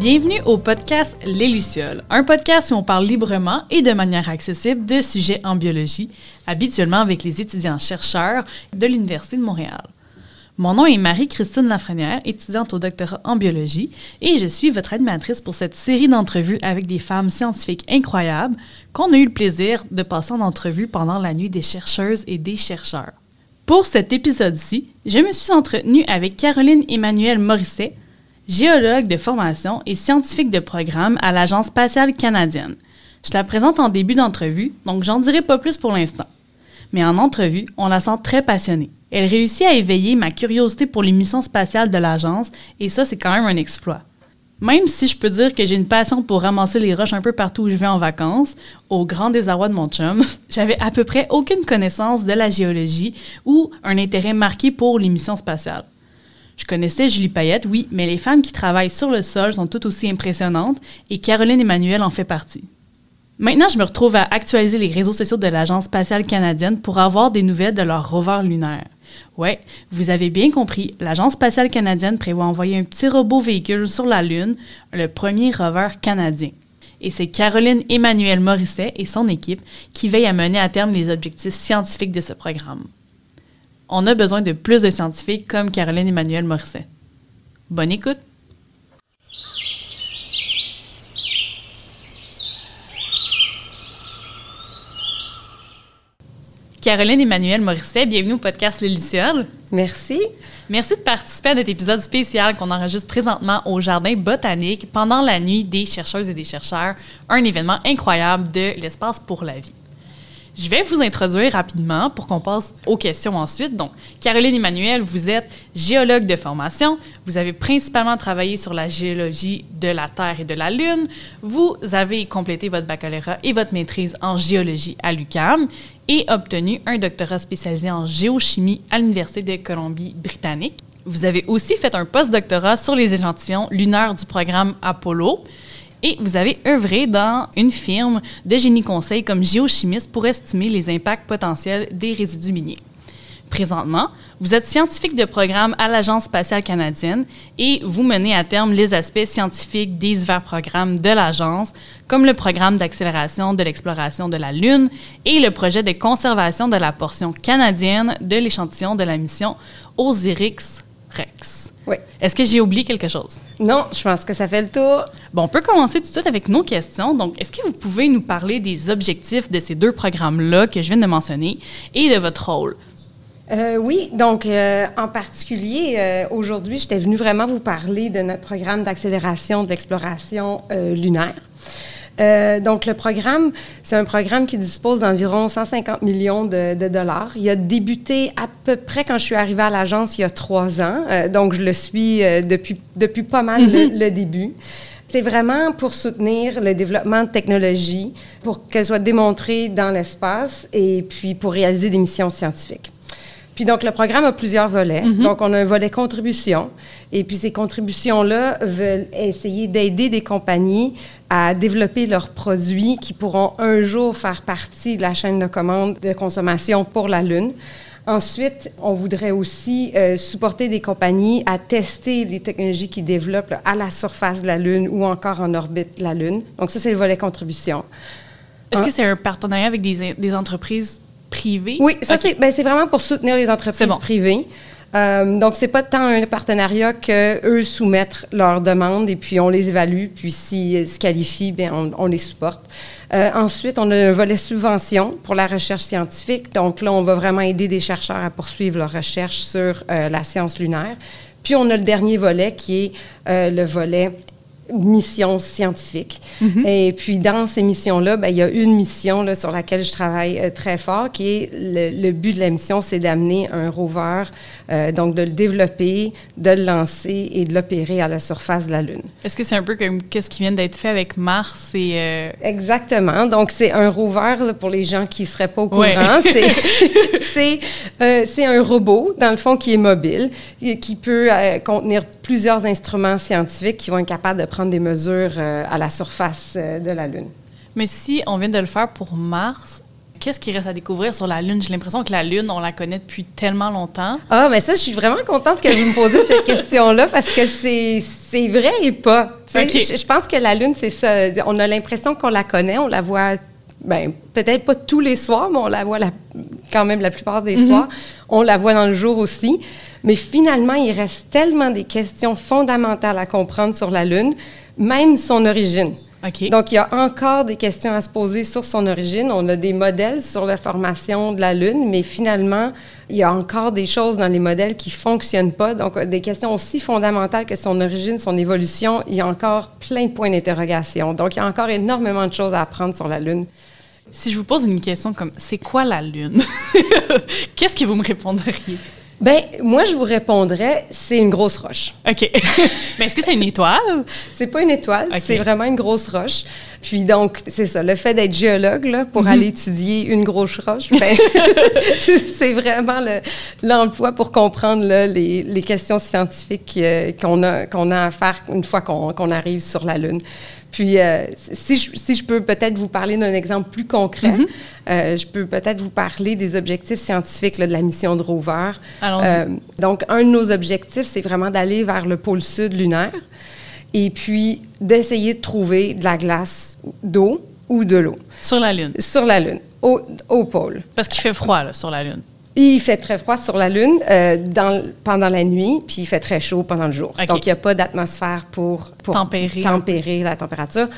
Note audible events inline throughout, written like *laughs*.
Bienvenue au podcast Les Lucioles, un podcast où on parle librement et de manière accessible de sujets en biologie, habituellement avec les étudiants-chercheurs de l'Université de Montréal. Mon nom est Marie-Christine Lafrenière, étudiante au doctorat en biologie, et je suis votre animatrice pour cette série d'entrevues avec des femmes scientifiques incroyables qu'on a eu le plaisir de passer en entrevue pendant la nuit des chercheuses et des chercheurs. Pour cet épisode-ci, je me suis entretenue avec Caroline Emmanuel Morisset, géologue de formation et scientifique de programme à l'Agence spatiale canadienne. Je la présente en début d'entrevue, donc j'en dirai pas plus pour l'instant. Mais en entrevue, on la sent très passionnée. Elle réussit à éveiller ma curiosité pour les missions spatiales de l'agence, et ça, c'est quand même un exploit. Même si je peux dire que j'ai une passion pour ramasser les roches un peu partout où je vais en vacances, au grand désarroi de mon chum, *laughs* j'avais à peu près aucune connaissance de la géologie ou un intérêt marqué pour les missions spatiales. Je connaissais Julie Payette, oui, mais les femmes qui travaillent sur le sol sont toutes aussi impressionnantes et Caroline Emmanuel en fait partie. Maintenant, je me retrouve à actualiser les réseaux sociaux de l'Agence spatiale canadienne pour avoir des nouvelles de leur rover lunaire. Ouais, vous avez bien compris, l'Agence spatiale canadienne prévoit envoyer un petit robot véhicule sur la Lune, le premier rover canadien. Et c'est Caroline Emmanuel Morisset et son équipe qui veillent à mener à terme les objectifs scientifiques de ce programme. On a besoin de plus de scientifiques comme Caroline Emmanuel Morisset. Bonne écoute! Caroline Emmanuel Morisset, bienvenue au podcast Les Lucioles. Merci. Merci de participer à notre épisode spécial qu'on enregistre présentement au Jardin botanique pendant la nuit des chercheuses et des chercheurs, un événement incroyable de l'espace pour la vie. Je vais vous introduire rapidement pour qu'on passe aux questions ensuite. Donc, Caroline Emmanuel, vous êtes géologue de formation. Vous avez principalement travaillé sur la géologie de la Terre et de la Lune. Vous avez complété votre baccalauréat et votre maîtrise en géologie à l'UQAM et obtenu un doctorat spécialisé en géochimie à l'Université de Colombie-Britannique. Vous avez aussi fait un postdoctorat sur les échantillons lunaires du programme Apollo. Et vous avez œuvré dans une firme de génie conseil comme géochimiste pour estimer les impacts potentiels des résidus miniers. Présentement, vous êtes scientifique de programme à l'Agence spatiale canadienne et vous menez à terme les aspects scientifiques des divers programmes de l'agence, comme le programme d'accélération de l'exploration de la Lune et le projet de conservation de la portion canadienne de l'échantillon de la mission Osiris-Rex. Oui. Est-ce que j'ai oublié quelque chose? Non, je pense que ça fait le tour. Bon, on peut commencer tout de suite avec nos questions. Donc, est-ce que vous pouvez nous parler des objectifs de ces deux programmes-là que je viens de mentionner et de votre rôle? Euh, oui, donc euh, en particulier, euh, aujourd'hui, j'étais venue vraiment vous parler de notre programme d'accélération de l'exploration lunaire. Donc, le programme, c'est un programme qui dispose d'environ 150 millions de, de, dollars. Il a débuté à peu près quand je suis arrivée à l'agence il y a trois ans. donc, je le suis depuis, depuis pas mal le, le début. C'est vraiment pour soutenir le développement de technologies, pour qu'elles soient démontrées dans l'espace et puis pour réaliser des missions scientifiques. Puis donc, le programme a plusieurs volets. Donc, on a un volet contribution. Et puis, ces contributions-là veulent essayer d'aider des compagnies à développer leurs produits qui pourront un jour faire partie de la chaîne de commande de consommation pour la Lune. Ensuite, on voudrait aussi euh, supporter des compagnies à tester les technologies qu'ils développent là, à la surface de la Lune ou encore en orbite de la Lune. Donc, ça, c'est le volet contribution. Est-ce que c'est un partenariat avec des, des entreprises Oui, ça, c'est ben, c'est vraiment pour soutenir les entreprises bon. privées. Euh, donc, c'est pas tant un partenariat qu'eux soumettent leurs demandes et puis on les évalue, puis s'ils se qualifient, bien, on, on les supporte. Euh, ensuite, on a un volet subvention pour la recherche scientifique. Donc là, on va vraiment aider des chercheurs à poursuivre leur recherche sur euh, la science lunaire. Puis on a le dernier volet qui est euh, le volet mission scientifique. Mhm. Et puis, dans ces missions-là, ben, il y a une mission là, sur laquelle je travaille euh, très fort, qui est le, le but de la mission, c'est d'amener un rover, euh, donc de le développer, de le lancer et de l'opérer à la surface de la Lune. Est-ce que c'est un peu comme qu'est-ce qui vient d'être fait avec Mars et euh, Exactement. Donc, c'est un rover, là, pour les gens qui ne seraient pas au courant. Ouais. *laughs* C'est- c'est euh, c'est un robot, dans le fond, qui est mobile, et qui peut contenir plusieurs instruments scientifiques qui vont être capables de prendre des mesures à la surface de la Lune. Mais si on vient de le faire pour Mars, qu'est-ce qui reste à découvrir sur la Lune? J'ai l'impression que la Lune, on la connaît depuis tellement longtemps. Ah, mais ça, je suis vraiment contente que vous me posiez cette question-là parce que c'est c'est vrai et pas. Tu sais, Ok. Je, je pense que la Lune, c'est ça. On a l'impression qu'on la connaît, on la voit, ben, peut-être pas tous les soirs, mais on la voit la- quand même la plupart des soirs. On la voit dans le jour aussi. Mais finalement, il reste tellement des questions fondamentales à comprendre sur la Lune, même son origine. Donc, il y a encore des questions à se poser sur son origine. On a des modèles sur la formation de la Lune, mais finalement, il y a encore des choses dans les modèles qui fonctionnent pas. Donc, des questions aussi fondamentales que son origine, son évolution, il y a encore plein de points d'interrogation. Donc, il y a encore énormément de choses à apprendre sur la Lune. Si je vous pose une question comme c'est quoi la Lune? *laughs* Qu'est-ce que vous me répondriez? Ben, moi, je vous répondrais, c'est une grosse roche. OK. Mais *laughs* est-ce que c'est une étoile? C'est pas une étoile, c'est vraiment une grosse roche. Puis donc, c'est ça, le fait d'être géologue là, pour Mhm. aller étudier une grosse roche, ben, *laughs* *laughs* c'est vraiment le- l'emploi pour comprendre là, les, les questions scientifiques euh, qu'on a, qu'on a à faire une fois qu'on qu'on arrive sur la Lune. Puis, euh, si, je, si je peux peut-être vous parler d'un exemple plus concret, Mhm. euh, je peux peut-être vous parler des objectifs scientifiques là, de la mission de rover. Allons-y. Euh, donc, un de nos objectifs, c'est vraiment d'aller vers le pôle sud lunaire et puis d'essayer de trouver de la glace d'eau ou de l'eau Sur la Lune. sur la Lune, au, au pôle. Parce qu'il fait froid là, sur la Lune. Il fait très froid sur la Lune euh, dans, pendant la nuit, puis il fait très chaud pendant le jour. Donc, il n'y a pas d'atmosphère pour, pour Tempérer. tempérer la température.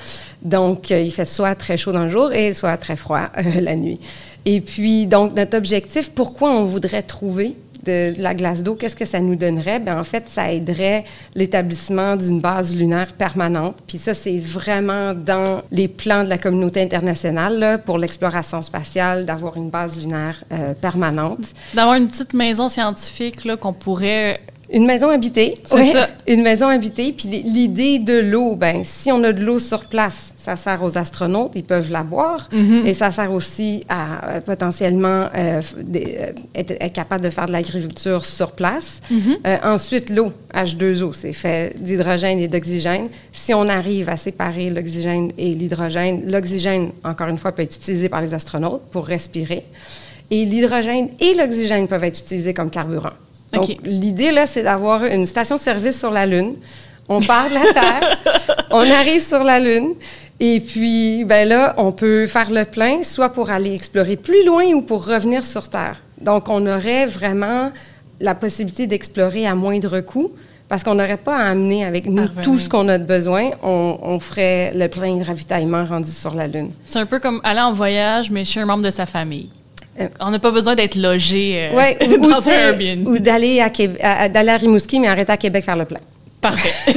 Donc, euh, il fait soit très chaud dans le jour et soit très froid euh, la nuit. Et puis, donc, notre objectif, pourquoi on voudrait trouver de, la glace d'eau, qu'est-ce que ça nous donnerait? Bien, en fait, ça aiderait l'établissement d'une base lunaire permanente. Puis ça, c'est vraiment dans les plans de la communauté internationale là, pour l'exploration spatiale, d'avoir une base lunaire euh, permanente. D'avoir une petite maison scientifique qu'on pourrait. Une maison habitée. C'est ouais, ça. *laughs* Une maison habitée. Puis l'idée de l'eau, ben si on a de l'eau sur place, ça sert aux astronautes, ils peuvent la boire. Mm-hmm. Et ça sert aussi à euh, potentiellement euh, des- euh, être, être capable de faire de l'agriculture sur place. Euh, ensuite, l'eau, H2O, c'est fait d'hydrogène et d'oxygène. Si on arrive à séparer l'oxygène et l'hydrogène, l'oxygène, encore une fois, peut être utilisé par les astronautes pour respirer. Et l'hydrogène et l'oxygène peuvent être utilisés comme carburant. Donc, l'idée, là, c'est d'avoir une station-service sur la Lune. On part de la Terre, *laughs* on arrive sur la Lune, et puis, ben là, on peut faire le plein, soit pour aller explorer plus loin ou pour revenir sur Terre. Donc, on aurait vraiment la possibilité d'explorer à moindre coût, parce qu'on n'aurait pas à amener avec nous tout ce qu'on a de besoin. On, on ferait le plein de ravitaillement rendu sur la Lune. C'est un peu comme aller en voyage, mais chez un membre de sa famille. Euh. On n'a pas besoin d'être logé euh, Ouais, *laughs* ou, dans un Airbnb. ou d'aller à, à- Rimouski, mais arrêter à Québec faire le plein. Parfait. *laughs*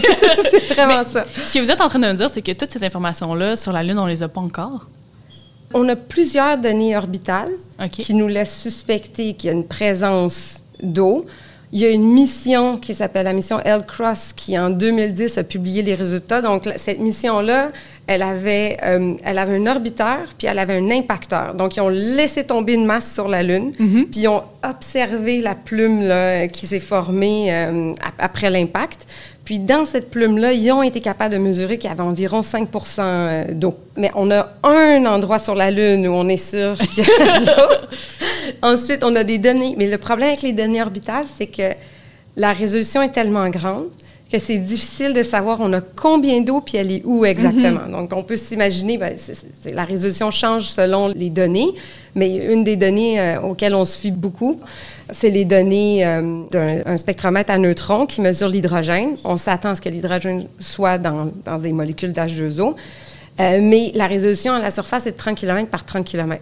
c'est vraiment ça. Ce que vous êtes en train de me dire, c'est que toutes ces informations-là sur la Lune, on les a pas encore? On a plusieurs données orbitales qui nous laissent suspecter qu'il y a une présence d'eau. Il y a une mission qui s'appelle la mission L-Cross qui, en 2010, a publié les résultats. Donc, cette mission-là, elle avait, euh, elle avait un orbiteur, puis elle avait un impacteur. Donc, ils ont laissé tomber une masse sur la Lune, puis ils ont observé la plume là, qui s'est formée euh, ap- après l'impact. Puis dans cette plume-là, ils ont été capables de mesurer qu'il y avait environ 5% euh, d'eau. Mais on a un endroit sur la Lune où on est sûr *laughs* qu'il y a de l'eau. Ensuite, on a des données. Mais le problème avec les données orbitales, c'est que la résolution est tellement grande que c'est difficile de savoir on a combien d'eau puis elle est où exactement. Donc, on peut s'imaginer, ben, la résolution change selon les données, mais une des données euh, auxquelles on se fie beaucoup, c'est les données euh, d'un un spectromètre à neutrons qui mesure l'hydrogène. On s'attend à ce que l'hydrogène soit dans, dans des molécules d'H2O, Euh, mais la résolution à la surface est de 30 km par 30 km.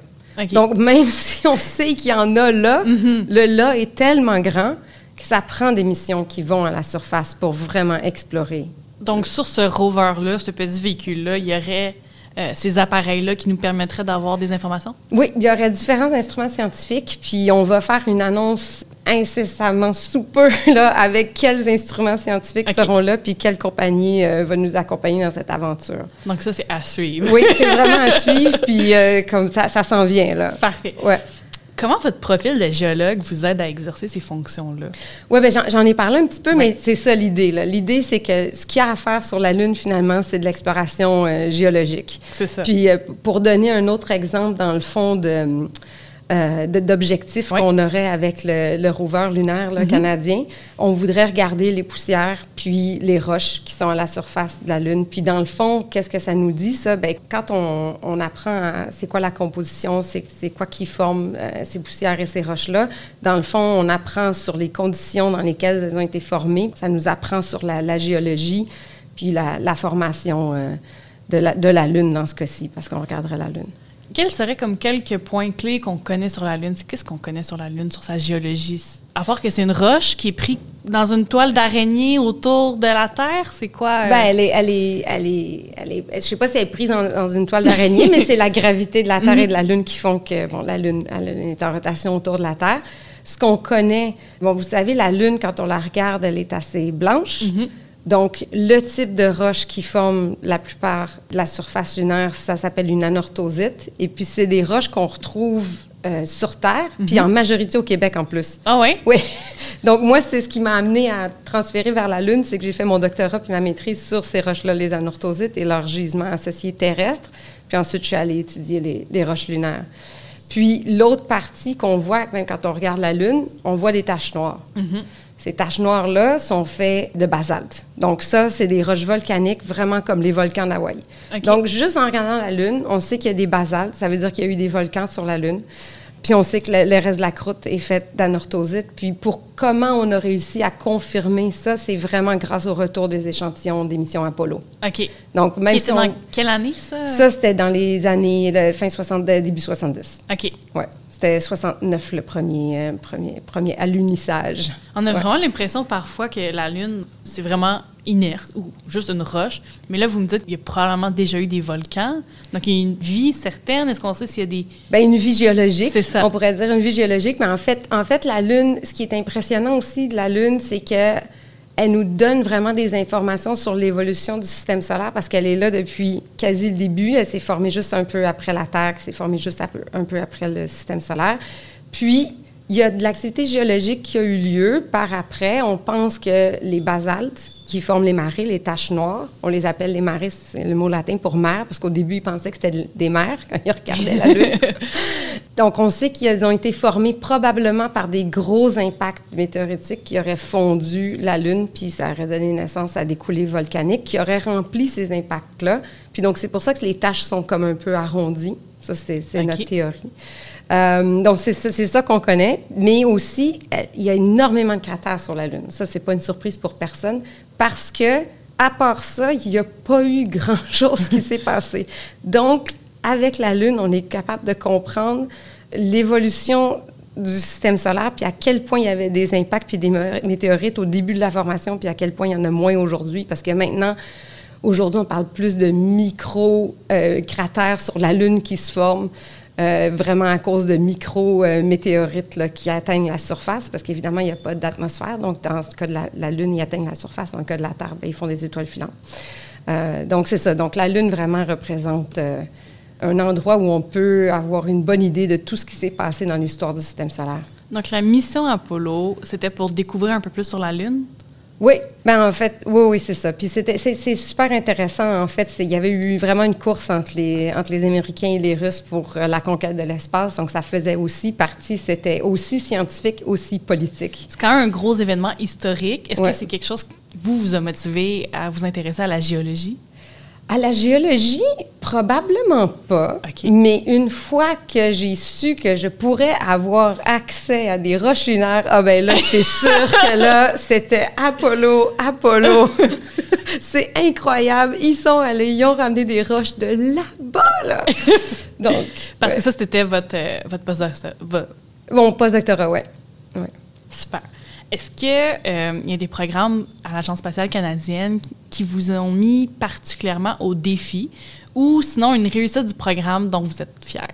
Donc, même *laughs* si on sait qu'il y en a là, le là est tellement grand que ça prend des missions qui vont à la surface pour vraiment explorer. Donc, sur ce rover-là, ce petit véhicule-là, il y aurait euh, ces appareils-là qui nous permettraient d'avoir des informations? Oui, il y aurait différents instruments scientifiques, puis on va faire une annonce incessamment sous peu *laughs* là, avec quels instruments scientifiques seront là, puis quelle compagnie euh, va nous accompagner dans cette aventure. Donc, ça, c'est à suivre. Oui, c'est *laughs* vraiment à suivre, puis euh, comme ça, ça s'en vient là. Parfait. Ouais. Comment votre profil de géologue vous aide à exercer ces fonctions-là? Oui, ben j'en, ai parlé un petit peu, mais c'est ça l'idée. L'idée, c'est que ce qu'il y a à faire sur la Lune, finalement, c'est de l'exploration euh, géologique. C'est ça. Puis, euh, pour donner un autre exemple, dans le fond, de, euh, d'objectifs qu'on aurait avec le, le rover lunaire là, canadien. On voudrait regarder les poussières puis les roches qui sont à la surface de la Lune. Puis dans le fond, qu'est-ce que ça nous dit, ça? Bien, quand on, on apprend c'est quoi la composition, c'est quoi qui forme euh, ces poussières et ces roches-là, dans le fond, on apprend sur les conditions dans lesquelles elles ont été formées. Ça nous apprend sur la, la géologie puis la, la formation euh, de, la, de la Lune dans ce cas-ci, parce qu'on regarderait la Lune. Quels seraient comme quelques points clés qu'on connaît sur la Lune? Qu'est-ce qu'on connaît sur la Lune, sur sa géologie? À part que c'est une roche qui est prise dans une toile d'araignée autour de la Terre, c'est quoi? Euh? Ben, elle est, elle est, elle est, elle est, je sais pas si elle est prise dans, une toile d'araignée, mais c'est la gravité de la Terre et de la Lune qui font que, bon, la Lune, elle est en rotation autour de la Terre. Ce qu'on connaît, bon, vous savez, la Lune, quand on la regarde, elle est assez blanche. Mm-hmm. Donc, le type de roche qui forme la plupart de la surface lunaire, ça s'appelle une anorthosite. Et puis, c'est des roches qu'on retrouve euh, sur Terre, puis en mhm. majorité au Québec en plus. Ah oui? Oui. *laughs* Donc, moi, c'est ce qui m'a amené à transférer vers la Lune, c'est que j'ai fait mon doctorat puis ma maîtrise sur ces roches-là, les anorthosites et leurs gisements associés terrestres. Puis ensuite, je suis allée étudier les, les roches lunaires. Puis, l'autre partie qu'on voit, même quand on regarde la Lune, on voit des taches noires. Mhm. Ces taches noires-là sont faites de basalte. Donc ça, c'est des roches volcaniques, vraiment comme les volcans d'Hawaï. Donc juste en regardant la Lune, on sait qu'il y a des basaltes. Ça veut dire qu'il y a eu des volcans sur la Lune. Puis on sait que le, reste de la croûte est fait d'anorthosite. Puis pour comment on a réussi à confirmer ça, c'est vraiment grâce au retour des échantillons des missions Apollo. OK. Donc même si dans quelle année ça? Ça c'était dans les années fin 60 début 70. OK. Ouais. C'était 69 le premier, euh, premier, premier alunissage. On a vraiment l'impression parfois que la Lune, c'est vraiment inerte ou juste une roche. Mais là, vous me dites qu'il y a probablement déjà eu des volcans. Donc, il y a une vie certaine. Est-ce qu'on sait s'il y a des... Bien, une vie géologique. C'est ça. On pourrait dire une vie géologique. Mais en fait, en fait, la Lune, ce qui est impressionnant aussi de la Lune, c'est que elle nous donne vraiment des informations sur l'évolution du système solaire parce qu'elle est là depuis quasi le début. Elle s'est formée juste un peu après la Terre, qui s'est formée juste un peu, après le système solaire. Puis, il y a de l'activité géologique qui a eu lieu par après. On pense que les basaltes qui forment les marées, les taches noires, on les appelle les marées, c'est le mot latin pour mer, parce qu'au début, ils pensaient que c'était des mers quand ils regardaient la Lune. *laughs* Donc, on sait qu'ils ont été formés probablement par des gros impacts météoritiques qui auraient fondu la Lune, puis ça aurait donné naissance à des coulées volcaniques qui auraient rempli ces impacts-là. Puis donc, c'est pour ça que les taches sont comme un peu arrondies. Ça, c'est notre théorie. Euh, donc, c'est ça qu'on connaît. Mais aussi, euh, il y a énormément de cratères sur la Lune. Ça, c'est pas une surprise pour personne parce que, à part ça, il n'y a pas eu grand-chose qui s'est passé. Donc, avec la Lune, on est capable de comprendre l'évolution du système solaire, puis à quel point il y avait des impacts puis des météorites au début de la formation, puis à quel point il y en a moins aujourd'hui, parce que maintenant, aujourd'hui, on parle plus de micro-cratères sur la Lune qui se forment. Euh, vraiment à cause de micro-météorites qui atteignent la surface, parce qu'évidemment, il n'y a pas d'atmosphère. Donc, dans le cas de la, Lune, ils atteignent la surface. Dans le cas de la Terre, bien, ils font des étoiles filantes. Euh, donc, c'est ça. Donc, la Lune vraiment représente euh, un endroit où on peut avoir une bonne idée de tout ce qui s'est passé dans l'histoire du système solaire. Donc, la mission Apollo, c'était pour découvrir un peu plus sur la Lune? Oui, ben en fait, oui, oui, c'est ça. Puis c'était, c'est, super intéressant. En fait, il y avait eu vraiment une course entre les, entre les Américains et les Russes pour euh, la conquête de l'espace. Donc, ça faisait aussi partie, c'était aussi scientifique, aussi politique. C'est quand même un gros événement historique. Est-ce que c'est quelque chose qui vous, vous a motivé à vous intéresser à la géologie? À la géologie, probablement pas. Mais une fois que j'ai su que je pourrais avoir accès à des roches lunaires, ah ben là, c'est *laughs* sûr que là, c'était Apollo, Apollo. *laughs* c'est incroyable. Ils sont allés, ils ont ramené des roches de là-bas, là. *laughs* Donc, Parce que ça, c'était votre, euh, votre postdoctorat. Mon postdoctorat, oui. Ouais. Super. Est-ce qu'il euh, y a des programmes à l'Agence spatiale canadienne qui vous ont mis particulièrement au défi ou sinon une réussite du programme dont vous êtes fier?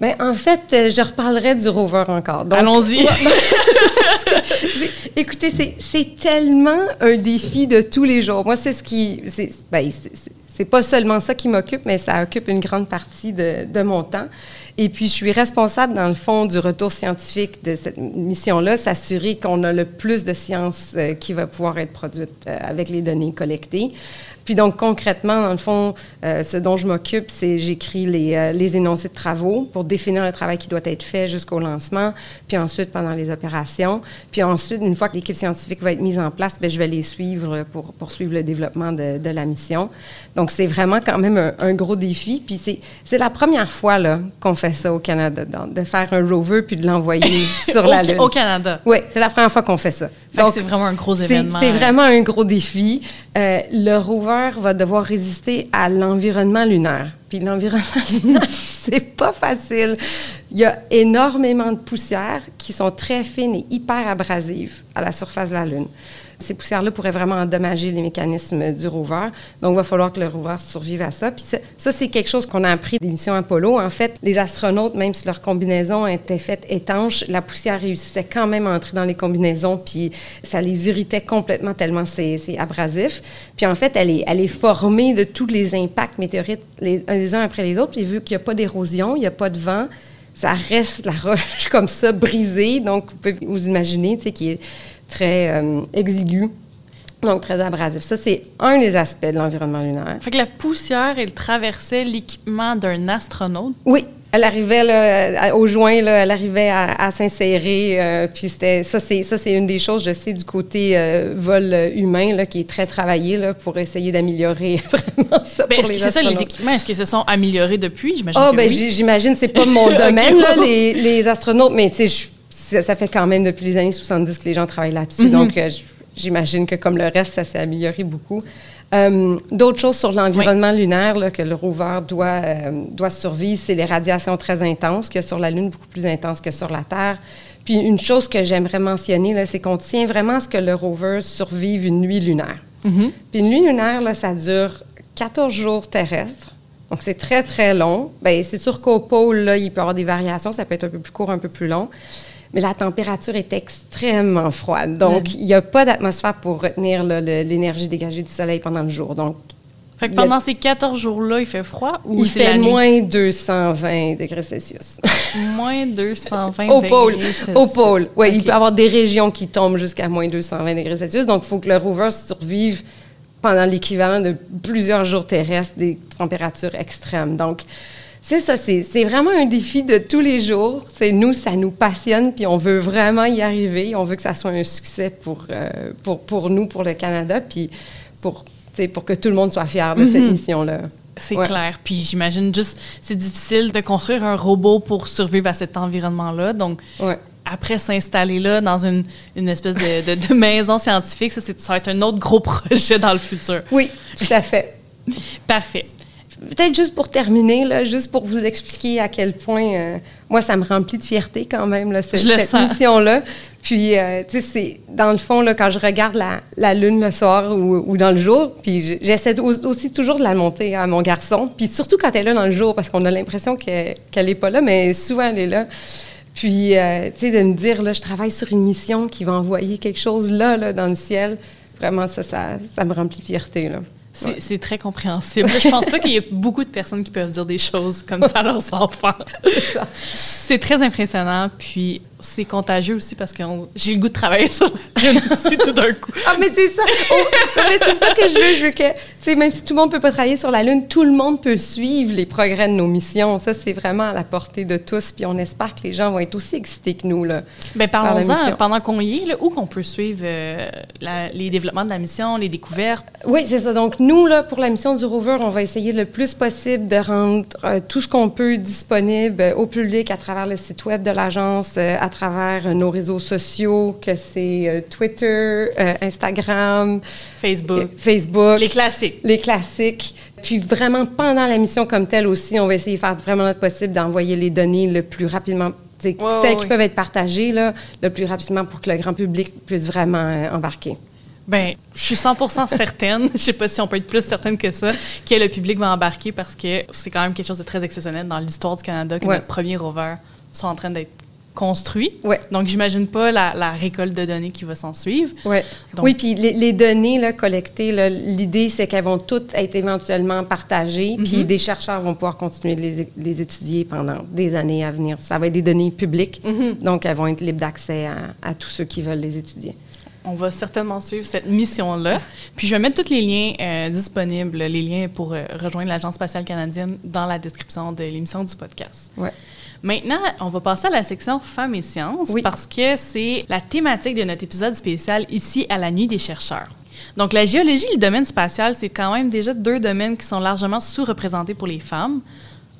Bien, en fait, euh, je reparlerai du rover encore. Allons-y. *laughs* écoutez, c'est tellement un défi de tous les jours. Moi, c'est ce qui. C'est ben, pas seulement ça qui m'occupe, mais ça occupe une grande partie de, de mon temps. Et puis, je suis responsable, dans le fond, du retour scientifique de cette mission-là, s'assurer qu'on a le plus de science euh, qui va pouvoir être produite euh, avec les données collectées. Puis donc, concrètement, dans le fond, euh, ce dont je m'occupe, c'est j'écris les, euh, les, énoncés de travaux pour définir le travail qui doit être fait jusqu'au lancement, puis ensuite pendant les opérations. Puis ensuite, une fois que l'équipe scientifique va être mise en place, bien, je vais les suivre pour poursuivre le développement de, de la mission. Donc, c'est vraiment quand même un, un gros défi. Puis c'est la première fois qu'on fait ça au Canada, de faire un rover puis de l'envoyer *laughs* sur la Lune. Au Canada? Oui, c'est la première fois qu'on fait ça. Donc, c'est vraiment un gros événement. C'est vraiment un gros défi. Euh, le rover va devoir résister à l'environnement lunaire. Puis l'environnement *laughs* lunaire, c'est pas facile. Il y a énormément de poussières qui sont très fines et hyper abrasives à la surface de la Lune. Ces poussières-là pourraient vraiment endommager les mécanismes du rover. Donc, il va falloir que le rover survive à ça. Puis ça, c'est quelque chose qu'on a appris des missions Apollo. En fait, les astronautes, même si leur combinaison était faite étanche, la poussière réussissait quand même à entrer dans les combinaisons, puis ça les irritait complètement tellement c'est abrasif. Puis en fait, elle est, formée de tous les impacts météorites les, les uns après les autres. Puis vu qu'il n'y a pas d'érosion, il n'y a pas de vent, ça reste la *laughs* roche comme ça, brisée. Donc, vous pouvez vous imaginer, tu sais, qui est très euh, exigu, donc très abrasif. Ça, c'est un des aspects de l'environnement lunaire. Fait que la poussière, elle traversait l'équipement d'un astronaute? Oui. Elle arrivait là, au juin, là, elle arrivait à, à s'insérer. Euh, puis c'était ça, c'est ça, c'est une des choses, je sais, du côté euh, vol humain là, qui est très travaillé là, pour essayer d'améliorer *laughs* vraiment ça ben, pour est-ce les que c'est ça, les équipements, est-ce qu'ils se sont améliorés depuis? J'imagine Ah, que ben oui. j'imagine, c'est pas mon *laughs* domaine, là, les, les astronautes, mais tu sais, je- ça, ça fait quand même depuis les années 70 que les gens travaillent là-dessus. Mhm. Donc, euh, j'imagine que comme le reste, ça s'est amélioré beaucoup. Euh, D'autres choses sur l'environnement lunaire là, que le rover doit, euh, doit survivre, c'est les radiations très intenses, qu'il y a sur la Lune, beaucoup plus intenses que sur la Terre. Puis une chose que j'aimerais mentionner, c'est qu'on tient vraiment à ce que le rover survive une nuit lunaire. Mhm. Puis une nuit lunaire, là, ça dure 14 jours terrestres. Donc, c'est très, très long. Bien, c'est sûr qu'au pôle, là, il peut y avoir des variations. Ça peut être un peu plus court, un peu plus long. Mais la température est extrêmement froide. Donc, il n'y a pas d'atmosphère pour retenir l'énergie dégagée du soleil pendant le jour. Donc, Fait que a- pendant ces 14 jours-là, il fait froid ou il fait moins 220 degrés Celsius. *laughs* Moins 220 au degrés pôle. Celsius. Au pôle. Oui, il peut y avoir des régions qui tombent jusqu'à moins 220 degrés Celsius. Donc, il faut que le rover survive pendant l'équivalent de plusieurs jours terrestres, des températures extrêmes. Donc, c'est ça, c'est vraiment un défi de tous les jours. C'est nous, ça nous passionne, puis on veut vraiment y arriver. On veut que ça soit un succès pour, euh, pour, pour nous, pour le Canada, puis pour, pour que tout le monde soit fier de cette Mhm. mission-là. C'est Ouais. clair. Puis j'imagine juste, c'est difficile de construire un robot pour survivre à cet environnement-là. Donc, Ouais. après s'installer là dans une, une espèce de, de- de maison scientifique, ça, ça va être un autre gros *laughs* projet dans le futur. Oui, tout à fait. Parfait. Peut-être juste pour terminer, là, juste pour vous expliquer à quel point, euh, moi, ça me remplit de fierté quand même, là, cette mission-là. Puis, euh, tu sais, c'est, dans le fond, là, quand je regarde la, la lune le soir ou, ou dans le jour, puis je- j'essaie au- aussi toujours de la monter à mon garçon. Puis surtout quand elle est là dans le jour, parce qu'on a l'impression que- qu'elle n'est pas là, mais souvent elle est là. Puis, euh, tu sais, de me dire, là, je travaille sur une mission qui va envoyer quelque chose là, là, dans le ciel. Vraiment, ça, ça, ça me remplit de fierté, là. C'est Ouais. très compréhensible. Je pense pas qu'il y ait beaucoup de personnes qui peuvent dire des choses comme ça à leurs *laughs* enfants. C'est très impressionnant, puis c'est contagieux aussi parce que j'ai le goût de travailler sur la lune aussi tout d'un coup. Ah, mais c'est ça. Oh, mais c'est ça que je veux. Je veux que, même si tout le monde peut pas travailler sur la Lune, tout le monde peut suivre les progrès de nos missions. Ça, c'est vraiment à la portée de tous. Puis on espère que les gens vont être aussi excités que nous, là. La parlons-en pendant qu'on y est, là, où qu'on peut suivre euh, la- les développements de la mission, les découvertes? Oui, c'est ça. Donc, nous, là, pour la mission du rover, on va essayer le plus possible de rendre euh, tout ce qu'on peut disponible au public à travers le site web de l'agence, euh, à travers euh, nos réseaux sociaux, que c'est euh, Twitter, euh, Instagram, Facebook, Facebook. les classiques. les classiques. Puis vraiment, pendant la mission comme telle aussi, on va essayer de faire vraiment notre possible d'envoyer les données le plus rapidement, celles qui peuvent être partagées, là, le plus rapidement pour que le grand public puisse vraiment euh, embarquer. Ben, je suis 100% certaine, *laughs* je sais pas si on peut être plus certaine que ça, que le public va embarquer parce que c'est quand même quelque chose de très exceptionnel dans l'histoire du Canada que Ouais. notre premier rover soit en train d'être construit. Ouais. Donc, j'imagine pas la, la récolte de données qui va s'en suivre. Ouais. Donc- oui, puis les, les données là, collectées, l'idée, c'est qu'elles vont toutes être éventuellement partagées, puis Mhm. des chercheurs vont pouvoir continuer de les, les étudier pendant des années à venir. Ça va être des données publiques, Mhm. donc elles vont être libres d'accès à, à tous ceux qui veulent les étudier. On va certainement suivre cette mission-là. Puis, je vais mettre tous les liens euh, disponibles, les liens pour euh, rejoindre l'Agence spatiale canadienne dans la description de l'émission du podcast. Ouais. Maintenant, on va passer à la section Femmes et sciences Oui. parce que c'est la thématique de notre épisode spécial ici à la Nuit des chercheurs. Donc, la géologie et le domaine spatial, c'est quand même déjà deux domaines qui sont largement sous-représentés pour les femmes.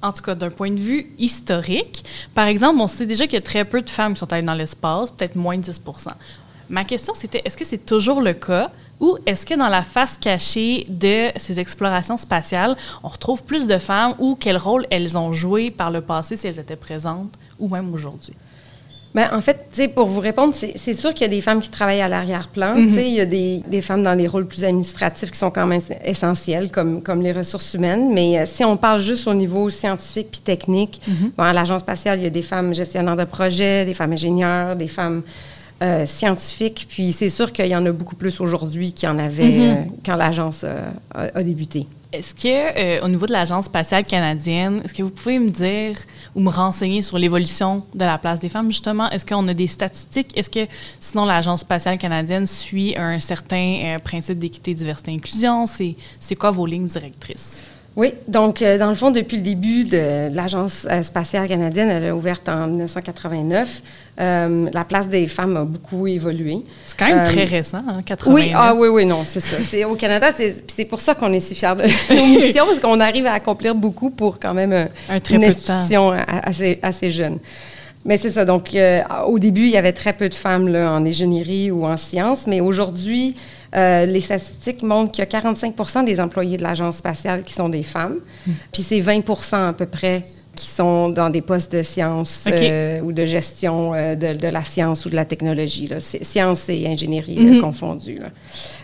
En tout cas, d'un point de vue historique. Par exemple, on sait déjà qu'il y a très peu de femmes qui sont allées dans l'espace, peut-être moins de 10% Ma question, c'était est-ce que c'est toujours le cas? Ou est-ce que dans la face cachée de ces explorations spatiales, on retrouve plus de femmes ou quel rôle elles ont joué par le passé si elles étaient présentes ou même aujourd'hui? Ben, en fait, pour vous répondre, c'est sûr qu'il y a des femmes qui travaillent à l'arrière-plan. Sais, Il y a des, des femmes dans les rôles plus administratifs qui sont quand même essentiels, comme, comme les ressources humaines. Mais euh, si on parle juste au niveau scientifique puis technique, bon, à l'Agence spatiale, il y a des femmes gestionnaires de projets, des femmes ingénieurs, des femmes euh, scientifiques. Puis c'est sûr qu'il y en a beaucoup plus aujourd'hui qu'il y en avait euh, quand l'Agence euh, a, a débuté. Est-ce que, euh, au niveau de l'Agence spatiale canadienne, est-ce que vous pouvez me dire ou me renseigner sur l'évolution de la place des femmes, justement? Est-ce qu'on a des statistiques? Est-ce que, sinon, l'Agence spatiale canadienne suit un certain principe d'équité, diversité, inclusion? C'est c'est quoi vos lignes directrices? Oui, donc euh, dans le fond, depuis le début de l'Agence euh, spatiale canadienne, elle a ouverte en 1989, euh, la place des femmes a beaucoup évolué. C'est quand même très récent, hein, 89. Oui, ah oui, oui, non, c'est ça. C'est au Canada, c'est pour ça qu'on est si fiers de *laughs* nos missions, parce qu'on arrive à accomplir beaucoup pour quand même Un très une institution assez, assez jeune. Mais c'est ça. Donc, euh, au début, il y avait très peu de femmes là, en ingénierie ou en sciences, mais aujourd'hui, euh, les statistiques montrent qu'il y a 45% des employés de l'Agence spatiale qui sont des femmes, Hmm. puis c'est 20% à peu près qui sont dans des postes de sciences OK. euh, ou de gestion euh, de, de la science ou de la technologie, là. Science et ingénierie euh, confondues. là.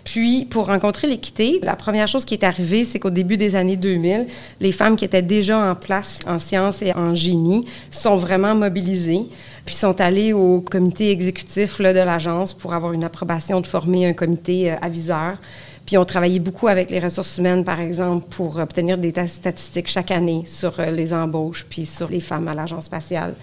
Puis, pour rencontrer l'équité, la première chose qui est arrivée, c'est qu'au début des années 2000, les femmes qui étaient déjà en place en sciences et en génie sont vraiment mobilisées, puis sont allées au comité exécutif là, de l'agence pour avoir une approbation de former un comité aviseur. Puis on travaillé beaucoup avec les ressources humaines, par exemple, pour obtenir des ta- statistiques chaque année sur euh, les embauches puis sur les femmes à l'agence spatiale.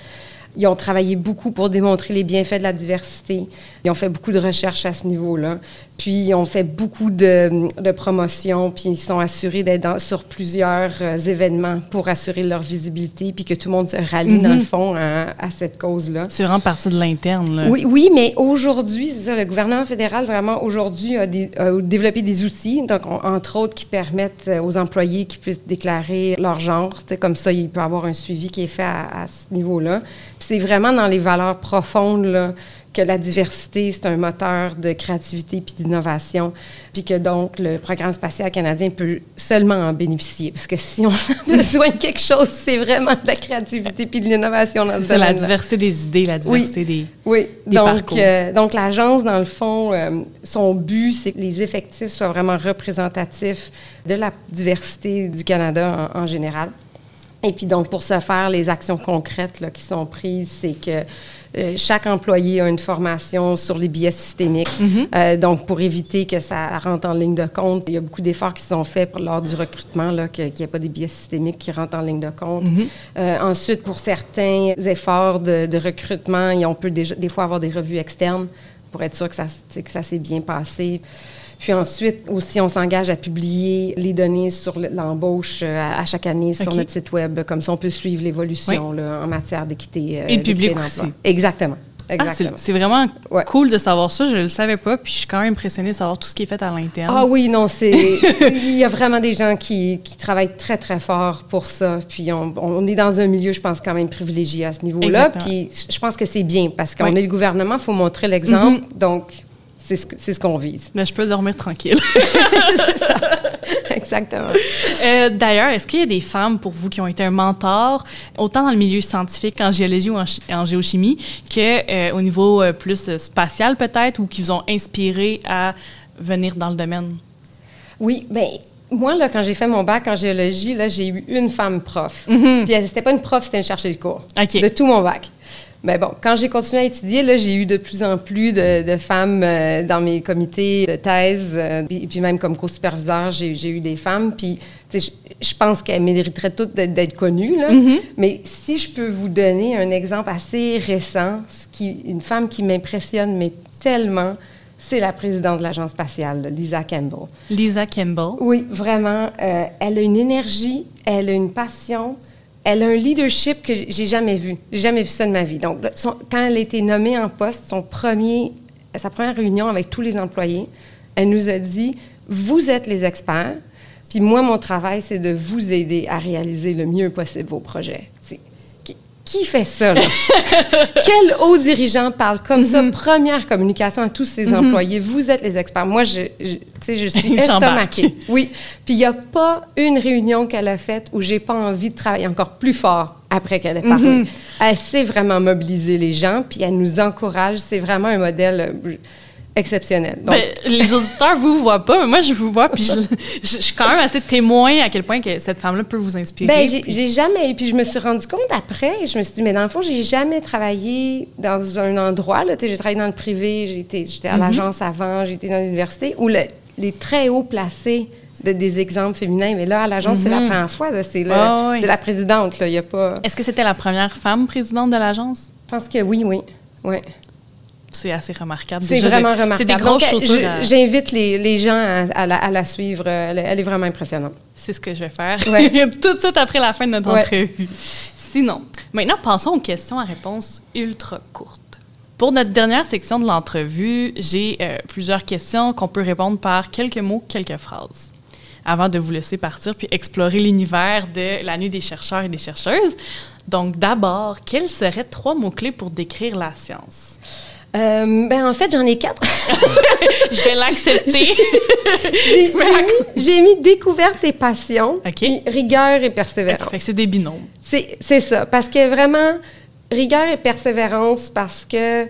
Ils ont travaillé beaucoup pour démontrer les bienfaits de la diversité. Ils ont fait beaucoup de recherches à ce niveau-là. Puis ils ont fait beaucoup de, de promotions, puis ils sont assurés d'être sur plusieurs euh, événements pour assurer leur visibilité, puis que tout le monde se rallie, dans le fond, à, à cette cause-là. C'est vraiment partie de l'interne. là. Oui, oui, mais aujourd'hui, c'est ça, le gouvernement fédéral, vraiment, aujourd'hui, a, développé des outils, donc, on- entre autres, qui permettent euh, aux employés qui puissent déclarer leur genre. Comme ça, il peut y avoir un suivi qui est fait à, à ce niveau-là. Puis c'est vraiment dans les valeurs profondes, là, que la diversité, c'est un moteur de créativité puis d'innovation, puis que donc le programme spatial canadien peut seulement en bénéficier. Parce que si on *laughs* a besoin de quelque chose, c'est vraiment de la créativité puis de l'innovation dans ce C'est la diversité des idées, la diversité des... Oui, des donc, euh, donc l'agence, dans le fond, euh, son but, c'est que les effectifs soient vraiment représentatifs de la diversité du Canada en, en général. Et puis donc, pour ce faire, les actions concrètes là, qui sont prises, c'est que euh, chaque employé a une formation sur les biais systémiques. Euh, donc, pour éviter que ça rentre en ligne de compte, il y a beaucoup d'efforts qui sont faits pour- lors du recrutement, qu'il n'y ait pas des biais systémiques qui rentrent en ligne de compte. Euh, ensuite, pour certains efforts de, de recrutement, on peut déjà, des fois avoir des revues externes pour être sûr ça, que ça s'est bien passé. Puis ensuite, aussi, on s'engage à publier les données sur le- l'embauche euh, à, à chaque année sur notre site Web. Comme ça, on peut suivre l'évolution en matière d'équité. euh, Et le public aussi. Exactement. Ah, c'est vraiment Ouais. cool de savoir ça. Je ne le savais pas, puis je suis quand même impressionnée de savoir tout ce qui est fait à l'interne. Ah oui, non, c'est. Il y a vraiment des gens qui, qui travaillent très, très fort pour ça. Puis on, on est dans un milieu, je pense, quand même privilégié à ce niveau-là. Puis je pense que c'est bien parce qu'on Oui. Est le gouvernement, il faut montrer l'exemple. Donc, c'est ce, ce qu'on vise. Mais je peux dormir tranquille. *laughs* c'est ça. Exactement. Euh, D'ailleurs, est-ce qu'il y a des femmes pour vous qui ont été un mentor, autant dans le milieu scientifique en géologie ou en, chi- en géochimie, que euh, au niveau euh, plus spatial peut-être, ou qui vous ont inspiré à venir dans le domaine? Oui, bien, moi, là, quand j'ai fait mon bac en géologie, là, j'ai eu une femme prof. Mhm. Puis elle- c'était pas une prof, c'était une chargée de cours. De tout mon bac. Mais bon, quand j'ai continué à étudier, là, j'ai eu de plus en plus de, de femmes euh, dans mes comités de thèse, euh, puis, puis même comme co-superviseur, j'ai eu des femmes. Puis, je pense qu'elles mériteraient toutes d'être connues. Là. Mais si je peux vous donner un exemple assez récent, ce qui, une femme qui m'impressionne, mais tellement, c'est la présidente de l'Agence spatiale, Lisa Campbell. Lisa Campbell. Oui, vraiment. euh, elle a une énergie, elle a une passion, elle a un leadership que j'ai jamais vu. J'ai jamais vu ça de ma vie. Donc, quand elle a été nommée en poste, son premier, sa première réunion avec tous les employés, elle nous a dit Vous êtes les experts, puis moi, mon travail, c'est de vous aider à réaliser le mieux possible vos projets. Qui- fait ça, là? *laughs* Quel haut dirigeant parle comme ça? Première communication à tous ses employés. Vous êtes les experts. Moi, je, je, je suis estomaquée. Oui. Puis il n'y a pas une réunion qu'elle a faite où j'ai pas envie de travailler encore plus fort après qu'elle ait parlé. Elle sait vraiment mobiliser les gens, puis elle nous encourage. C'est vraiment un modèle euh, exceptionnel. Donc, Ben, les auditeurs vous voient pas, mais moi je vous vois, puis je, je- je suis quand même assez témoin à quel point que cette femme-là peut vous inspirer. Ben, j'ai puis- jamais. Puis je me suis rendu compte après, je me suis dit, mais dans le fond, j'ai jamais travaillé dans un endroit. là. J'ai travaillé dans le privé, été- j'étais à l'agence avant, j'ai été dans l'université, où le- les très hauts placés de, des exemples féminins. Mais là, à l'agence, c'est la première fois. C'est Ah oui. c'est la présidente. là. Il y a pas. Est-ce que c'était la première femme présidente de l'agence? Je pense que oui, oui. oui. C'est assez remarquable. C'est vraiment de- remarquable. C'est des grosses Donc, chaussures. à- J'invite les, les gens à, à la, à la suivre. Elle, elle est vraiment impressionnante. C'est ce que je vais faire Ouais. *laughs* tout de suite après la fin de notre Ouais. entrevue. Sinon, maintenant, passons aux questions à réponse ultra courtes. Pour notre dernière section de l'entrevue, j'ai euh, plusieurs questions qu'on peut répondre par quelques mots, quelques phrases. Avant de vous laisser partir puis explorer l'univers de l'année des chercheurs et des chercheuses. Donc, d'abord, quels seraient trois mots-clés pour décrire la science? Euh, ben, en fait, j'en ai quatre. *laughs* Je vais l'accepter. *laughs* J'ai j'ai mis, découverte et passion, OK. puis rigueur et persévérance. Fait que c'est des binômes. C'est ça, parce que vraiment, rigueur et persévérance, parce que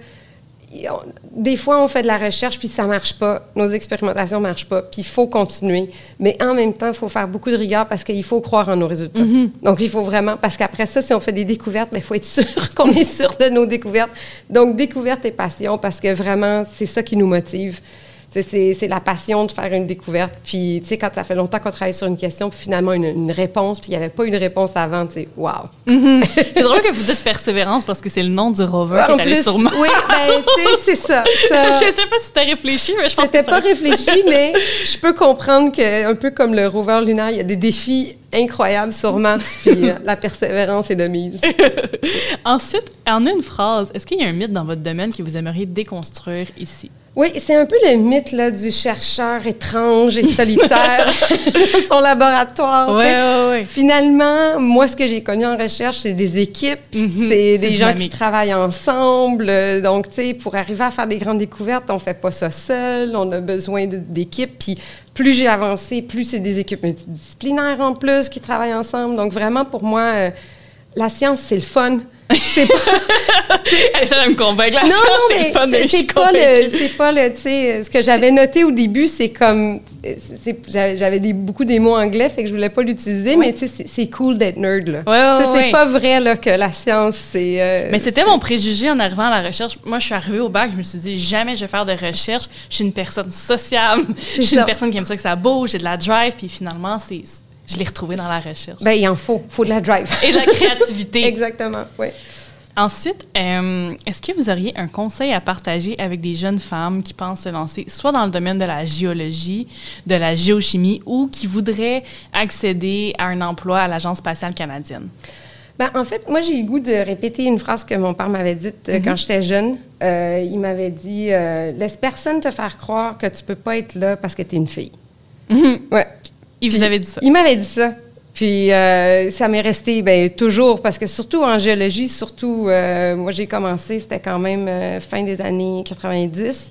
on- des fois, on fait de la recherche, puis ça marche pas, nos expérimentations marchent pas, puis il faut continuer. Mais en même temps, il faut faire beaucoup de rigueur parce qu'il faut croire en nos résultats. Donc, il faut vraiment, parce qu'après ça, si on fait des découvertes, il faut être sûr *laughs* qu'on est sûr de nos découvertes. Donc, découverte et passion, parce que vraiment, c'est ça qui nous motive. Tu C'est la passion de faire une découverte. Puis, tu sais, quand ça fait longtemps qu'on travaille sur une question, puis finalement une, une réponse, puis il n'y avait pas eu de réponse avant, tu sais, wow. *laughs* C'est drôle que vous dites persévérance parce que c'est le nom du rover qui En est plus, sur Mars. oui, ben, tu sais, *laughs* c'est ça. ça je sais pas si c'était réfléchi, mais je pense que ça- pas réfléchi, *laughs* mais je peux comprendre que, un peu comme le rover lunaire, il y a des défis incroyables sur Mars, puis euh, la persévérance est de mise. Ensuite, en une phrase, est-ce qu'il y a un mythe dans votre domaine que vous aimeriez déconstruire ici? Oui, c'est un peu le mythe là, du chercheur étrange et solitaire *laughs* dans son laboratoire. ouais, ouais. Finalement, moi, ce que j'ai connu en recherche, c'est des équipes, Mhm. c'est C'est des gens qui travaillent ensemble. Donc, tu sais, pour arriver à faire des grandes découvertes, on fait pas ça seul, on a besoin d'équipes. Puis, plus j'ai avancé, plus c'est des équipes multidisciplinaires en plus qui travaillent ensemble. Donc, vraiment, pour moi, euh, la science, c'est le fun. C'est pas, *laughs* Ça me convaincre. La non, c'est mais le c'est- pas le, c'est pas le, tu sais, ce que j'avais noté au début, c'est comme, j'avais des, beaucoup des mots anglais, fait que je voulais pas l'utiliser, mais tu sais, c'est- cool d'être nerd, là. Ouais, ouais, c'est pas vrai, là, que la science, c'est... euh, Mais c'était mon préjugé en arrivant à la recherche. Moi, je suis arrivée au bac, je me suis dit, jamais je vais faire de recherche. Je suis une personne sociable. Je suis une personne qui aime ça que ça bouge, j'ai de la drive. Puis finalement, c'est, je l'ai retrouvé dans la recherche. Ben, il en faut, faut de la drive. Et de la créativité. *laughs* Exactement, oui. Ensuite, euh, est-ce que vous auriez un conseil à partager avec des jeunes femmes qui pensent se lancer soit dans le domaine de la géologie, de la géochimie ou qui voudraient accéder à un emploi à l'Agence spatiale canadienne? Ben, en fait, moi, j'ai eu le goût de répéter une phrase que mon père m'avait dite euh, quand j'étais jeune. Euh, il m'avait dit Laisse personne te faire croire que tu peux pas être là parce que tu es une fille. Ouais. Il vous avait dit ça. Il m'avait dit ça. Puis euh, ça m'est resté ben, toujours, parce que surtout en géologie, surtout, euh, moi j'ai commencé, c'était quand même euh, fin des années 90.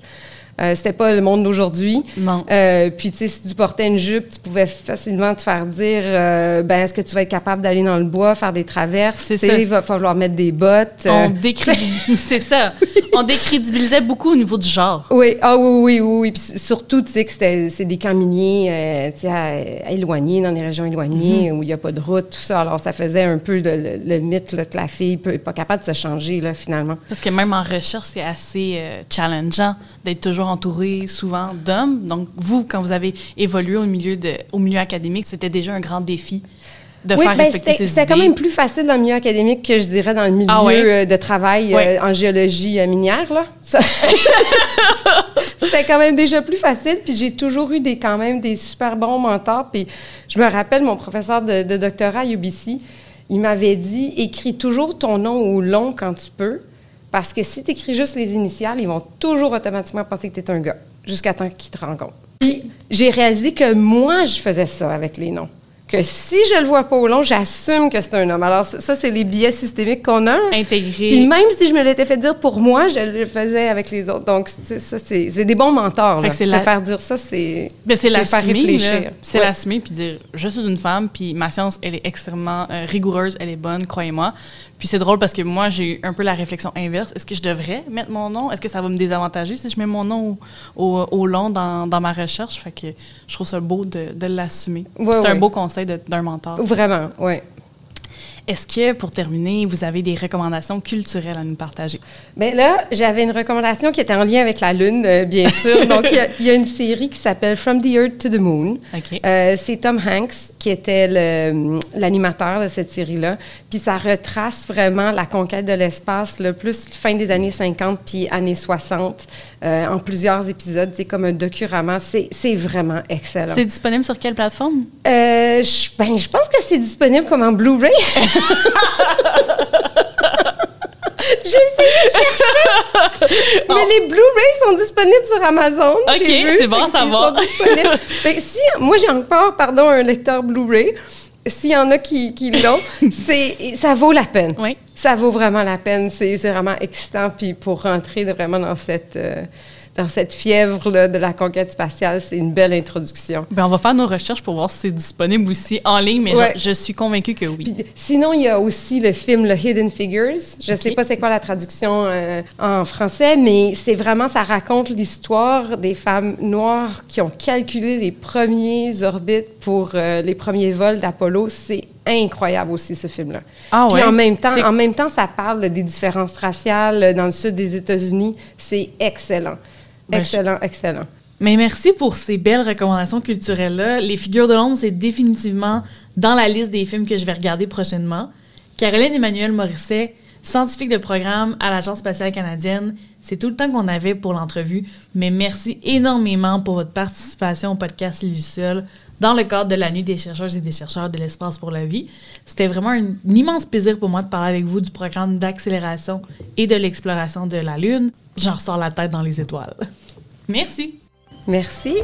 Euh, c'était pas le monde d'aujourd'hui. Non. Euh, puis, tu sais, si tu portais une jupe, tu pouvais facilement te faire dire euh, ben, est-ce que tu vas être capable d'aller dans le bois, faire des traverses? Il va falloir mettre des bottes. euh. On décrédibilisait, *laughs* *laughs* c'est ça. On décrédibilisait beaucoup au niveau du genre. Oui, ah oui, oui, oui. Puis surtout, tu sais, que c'était- c'est des camps miniers, euh, tu sais, à, à éloignés, dans des régions éloignées, où il n'y a pas de route, tout ça. Alors, ça faisait un peu le, le- le mythe là, que la fille n'est pas capable de se changer, là, finalement. Parce que même en recherche, c'est assez euh, challengeant d'être toujours entouré souvent d'hommes. Donc, vous, quand vous avez évolué au milieu, de, au milieu académique, c'était déjà un grand défi de oui, faire ben, respecter c'était ses c'était quand idées. même plus facile dans le milieu académique que je dirais dans le milieu Ah ouais? euh, de travail euh, en géologie euh, minière. Là. *laughs* C'était quand même déjà plus facile. Puis j'ai toujours eu des, quand même des super bons mentors. Puis je me rappelle, mon professeur de, de doctorat à UBC, il m'avait dit écris toujours ton nom au long quand tu peux. Parce que si tu écris juste les initiales, ils vont toujours automatiquement penser que tu es un gars, jusqu'à temps qu'ils te rencontrent. Puis j'ai réalisé que moi, je faisais ça avec les noms. Que si je le vois pas au long, j'assume que c'est un homme. Alors, ça, c'est les biais systémiques qu'on a. là. Intégré. Puis même si je me l'étais fait dire pour moi, je le faisais avec les autres. Donc, ça, c'est des bons mentors. Là. Te la- faire dire ça, c'est Ben, c'est faire réfléchir. C'est Ouais. l'assumer puis dire je suis une femme puis ma science elle est extrêmement euh, rigoureuse, elle est bonne, croyez-moi. Puis c'est drôle parce que moi j'ai eu un peu la réflexion inverse. Est-ce que je devrais mettre mon nom? Est-ce que ça va me désavantager si je mets mon nom au, au- au long dans, dans ma recherche? Fait que je trouve ça beau de, de l'assumer. Ouais, c'est un beau conseil d'un mentor. Vraiment, oui. Est-ce que pour terminer, vous avez des recommandations culturelles à nous partager? Bien là, j'avais une recommandation qui était en lien avec la Lune, euh, bien sûr. *laughs* Donc, il y a- il y, a une série qui s'appelle From the Earth to the Moon. Ok. Euh, c'est Tom Hanks qui était l'animateur de cette série-là. Puis ça retrace vraiment la conquête de l'espace, le plus fin des années 50 puis années 60, euh, en plusieurs épisodes. C'est comme un docurama. C'est vraiment excellent. C'est disponible sur quelle plateforme? Je, ben, je pense que c'est disponible comme en Blu-ray. *laughs* *laughs* J'ai essayé de chercher. *laughs* Mais les Blu-ray sont disponibles sur Amazon. Ok, c'est bon à savoir. sont disponibles. *laughs* Fait que si, moi, j'ai encore, pardon, un lecteur Blu-ray. S'il y en a qui, qui l'ont, ça vaut la peine. Oui. Ça vaut vraiment la peine. C'est, c'est vraiment excitant. Puis pour rentrer de- vraiment dans cette, euh, dans cette fièvre là, de la conquête spatiale, c'est une belle introduction. Ben, on va faire nos recherches pour voir si c'est disponible aussi en ligne, mais Ouais. je, je suis convaincue que oui. Puis, sinon, il y a aussi le film Le Hidden Figures. Je ne sais pas c'est quoi la traduction euh, en français, mais c'est vraiment, ça raconte l'histoire des femmes noires qui ont calculé les premiers orbites pour euh, les premiers vols d'Apollo. C'est incroyable aussi, ce film-là. Ah Puis ouais? en même, temps, en même temps, ça parle des différences raciales euh, dans le sud des États-Unis. C'est excellent. Ben, excellent, excellent. Mais merci pour ces belles recommandations culturelles-là. Les figures de l'ombre, c'est définitivement dans la liste des films que je vais regarder prochainement. Caroline Emmanuel Morisset, scientifique de programme à l'Agence spatiale canadienne, c'est tout le temps qu'on avait pour l'entrevue, mais merci énormément pour votre participation au podcast Luciole dans le cadre de la Nuit des chercheuses et des chercheurs de l'espace pour la vie. C'était vraiment un, un immense plaisir pour moi de parler avec vous du programme d'accélération et de l'exploration de la Lune. J'en ressors la tête dans les étoiles. *laughs* Merci. Merci.